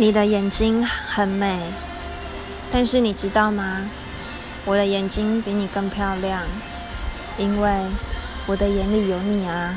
你的眼睛很美但是你知道吗？我的眼睛比你更漂亮因为我的眼里有你啊。